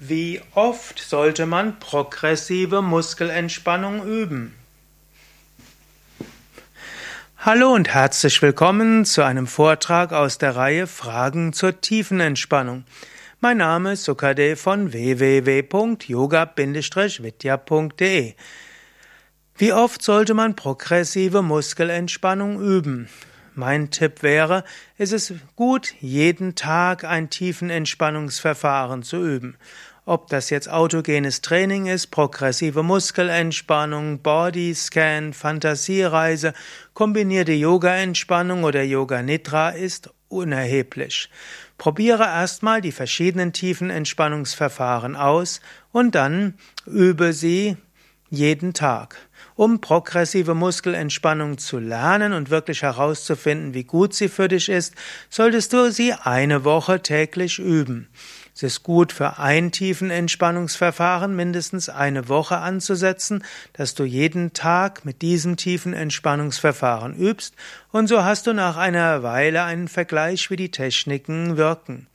Wie oft sollte man progressive Muskelentspannung üben? Hallo und herzlich willkommen zu einem Vortrag aus der Reihe Fragen zur Tiefenentspannung. Mein Name ist Sukade von www.yoga-vidya.de. Wie oft sollte man progressive Muskelentspannung üben? Mein Tipp wäre, es ist gut, jeden Tag ein tiefen Entspannungsverfahren zu üben. Ob das jetzt autogenes Training ist, progressive Muskelentspannung, Bodyscan, Fantasiereise, kombinierte Yoga-Entspannung oder Yoga Nidra ist unerheblich. Probiere erstmal die verschiedenen tiefen Entspannungsverfahren aus und dann übe sie jeden Tag. Um progressive Muskelentspannung zu lernen und wirklich herauszufinden, wie gut sie für dich ist, solltest du sie eine Woche täglich üben. Es ist gut für ein tiefen Entspannungsverfahren mindestens eine Woche anzusetzen, dass du jeden Tag mit diesem tiefen Entspannungsverfahren übst und so hast du nach einer Weile einen Vergleich, wie die Techniken wirken.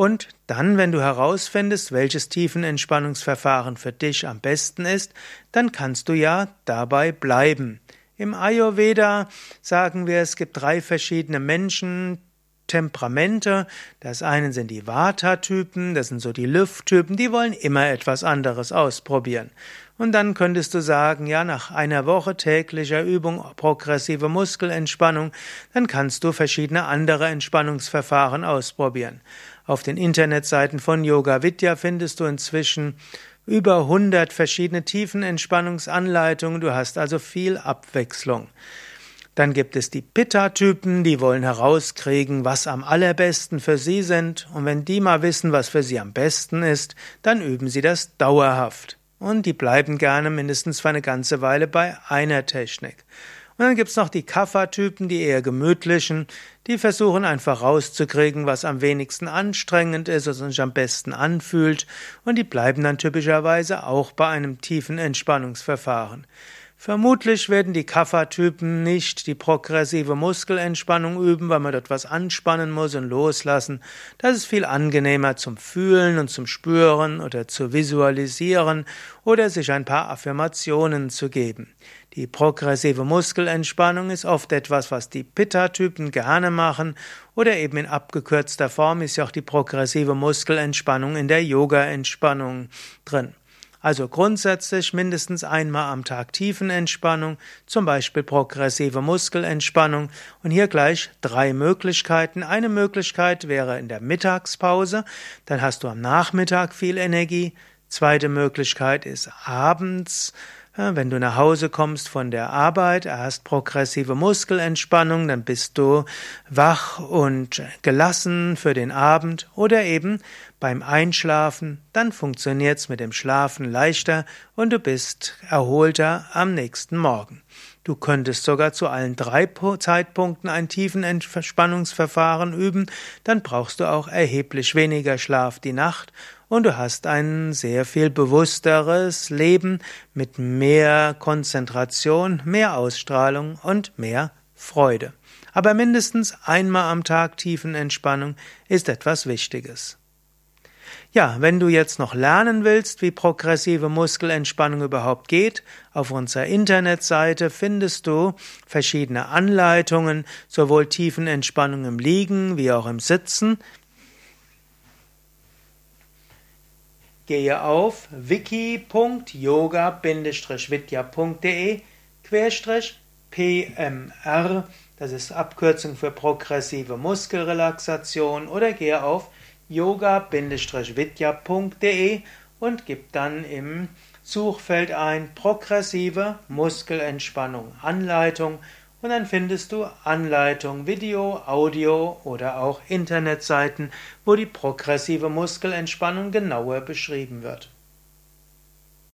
Und dann, wenn du herausfindest, welches Tiefenentspannungsverfahren für dich am besten ist, dann kannst du ja dabei bleiben. Im Ayurveda sagen wir, es gibt drei verschiedene Menschen, Temperamente. Das eine sind die Vata-Typen, das sind so die Lufttypen, die wollen immer etwas anderes ausprobieren. Und dann könntest du sagen, ja, nach einer Woche täglicher Übung progressive Muskelentspannung, dann kannst du verschiedene andere Entspannungsverfahren ausprobieren. Auf den Internetseiten von Yoga Vidya findest du inzwischen über 100 verschiedene Tiefenentspannungsanleitungen. Du hast also viel Abwechslung. Dann gibt es die Pitta-Typen, die wollen herauskriegen, was am allerbesten für sie sind. Und wenn die mal wissen, was für sie am besten ist, dann üben sie das dauerhaft. Und die bleiben gerne mindestens für eine ganze Weile bei einer Technik. Und dann gibt's noch die Kaffertypen, die eher gemütlichen, die versuchen einfach rauszukriegen, was am wenigsten anstrengend ist, was sich am besten anfühlt, und die bleiben dann typischerweise auch bei einem tiefen Entspannungsverfahren. Vermutlich werden die Kaffertypen nicht die progressive Muskelentspannung üben, weil man dort was anspannen muss und loslassen. Das ist viel angenehmer zum Fühlen und zum Spüren oder zu visualisieren oder sich ein paar Affirmationen zu geben. Die progressive Muskelentspannung ist oft etwas, was die Pitta-Typen gerne machen oder eben in abgekürzter Form ist ja auch die progressive Muskelentspannung in der Yoga-Entspannung drin. Also grundsätzlich mindestens einmal am Tag Tiefenentspannung, zum Beispiel progressive Muskelentspannung. Und hier gleich drei Möglichkeiten. Eine Möglichkeit wäre in der Mittagspause, dann hast du am Nachmittag viel Energie. Zweite Möglichkeit ist abends, wenn du nach Hause kommst von der Arbeit, erst progressive Muskelentspannung, dann bist du wach und gelassen für den Abend oder eben beim Einschlafen, dann funktioniert's mit dem Schlafen leichter und du bist erholter am nächsten Morgen. Du könntest sogar zu allen drei Zeitpunkten ein tiefen Entspannungsverfahren üben, dann brauchst du auch erheblich weniger Schlaf die Nacht und du hast ein sehr viel bewussteres Leben mit mehr Konzentration, mehr Ausstrahlung und mehr Freude. Aber mindestens einmal am Tag Tiefenentspannung ist etwas Wichtiges. Ja, wenn du jetzt noch lernen willst, wie progressive Muskelentspannung überhaupt geht, auf unserer Internetseite findest du verschiedene Anleitungen, sowohl Tiefenentspannung im Liegen wie auch im Sitzen. Gehe auf wiki.yoga-vidya.de PMR, das ist Abkürzung für progressive Muskelrelaxation, oder gehe auf yoga-vidya.de und gib dann im Suchfeld ein progressive Muskelentspannung Anleitung und dann findest du Anleitung, Video, Audio oder auch Internetseiten, wo die progressive Muskelentspannung genauer beschrieben wird.